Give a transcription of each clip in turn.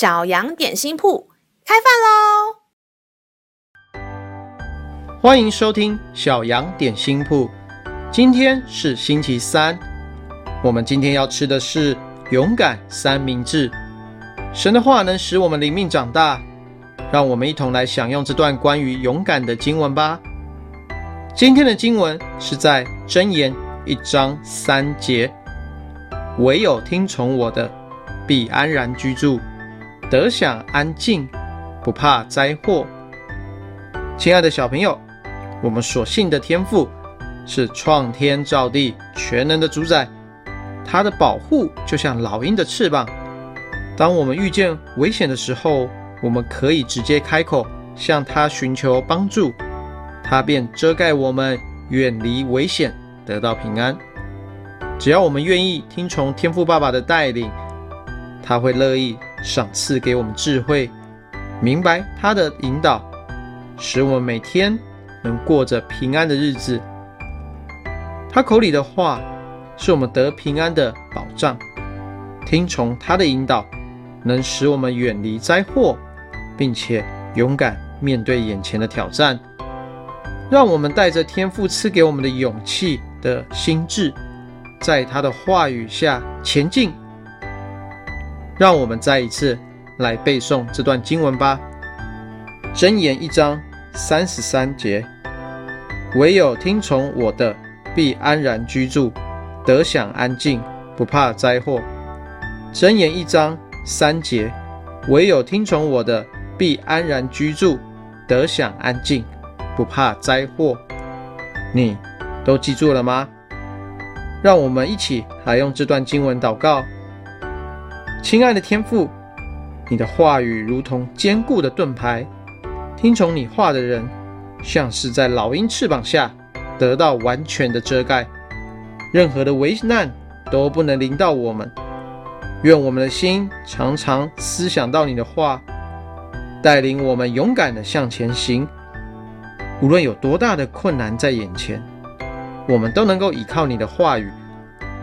小羊点心铺开饭喽！欢迎收听小羊点心铺。今天是星期三，我们今天要吃的是勇敢三明治。神的话能使我们灵命长大，让我们一同来享用这段关于勇敢的经文吧。今天的经文是在箴言一章三节：“唯有听从我的，必安然居住。”得享安静，不怕灾祸。亲爱的小朋友，我们所信的天父是创天造地、全能的主宰，他的保护就像老鹰的翅膀。当我们遇见危险的时候，我们可以直接开口向他寻求帮助，他便遮盖我们，远离危险，得到平安。只要我们愿意听从天父爸爸的带领，他会乐意。赏赐给我们智慧，明白他的引导，使我们每天能过着平安的日子。他口里的话是我们得平安的保障。听从他的引导，能使我们远离灾祸，并且勇敢面对眼前的挑战。让我们带着天父赐给我们的勇气的心智，在他的话语下前进。让我们再一次来背诵这段经文吧，《箴言》一章三十三节：“唯有听从我的，必安然居住，得享安静，不怕灾祸。”《箴言》一章三节：“唯有听从我的，必安然居住，得享安静，不怕灾祸。”你都记住了吗？让我们一起来用这段经文祷告。亲爱的天父，你的话语如同坚固的盾牌，听从你话的人，像是在老鹰翅膀下得到完全的遮盖，任何的危难都不能临到我们。愿我们的心常常思想到你的话，带领我们勇敢的向前行。无论有多大的困难在眼前，我们都能够依靠你的话语，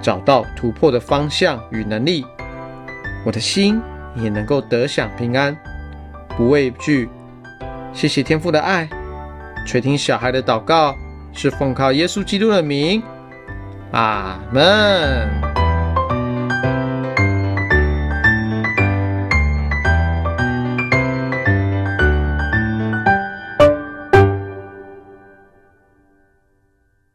找到突破的方向与能力。我的心也能够得享平安，不畏惧。谢谢天父的爱，垂听小孩的祷告，是奉靠耶稣基督的名。阿门。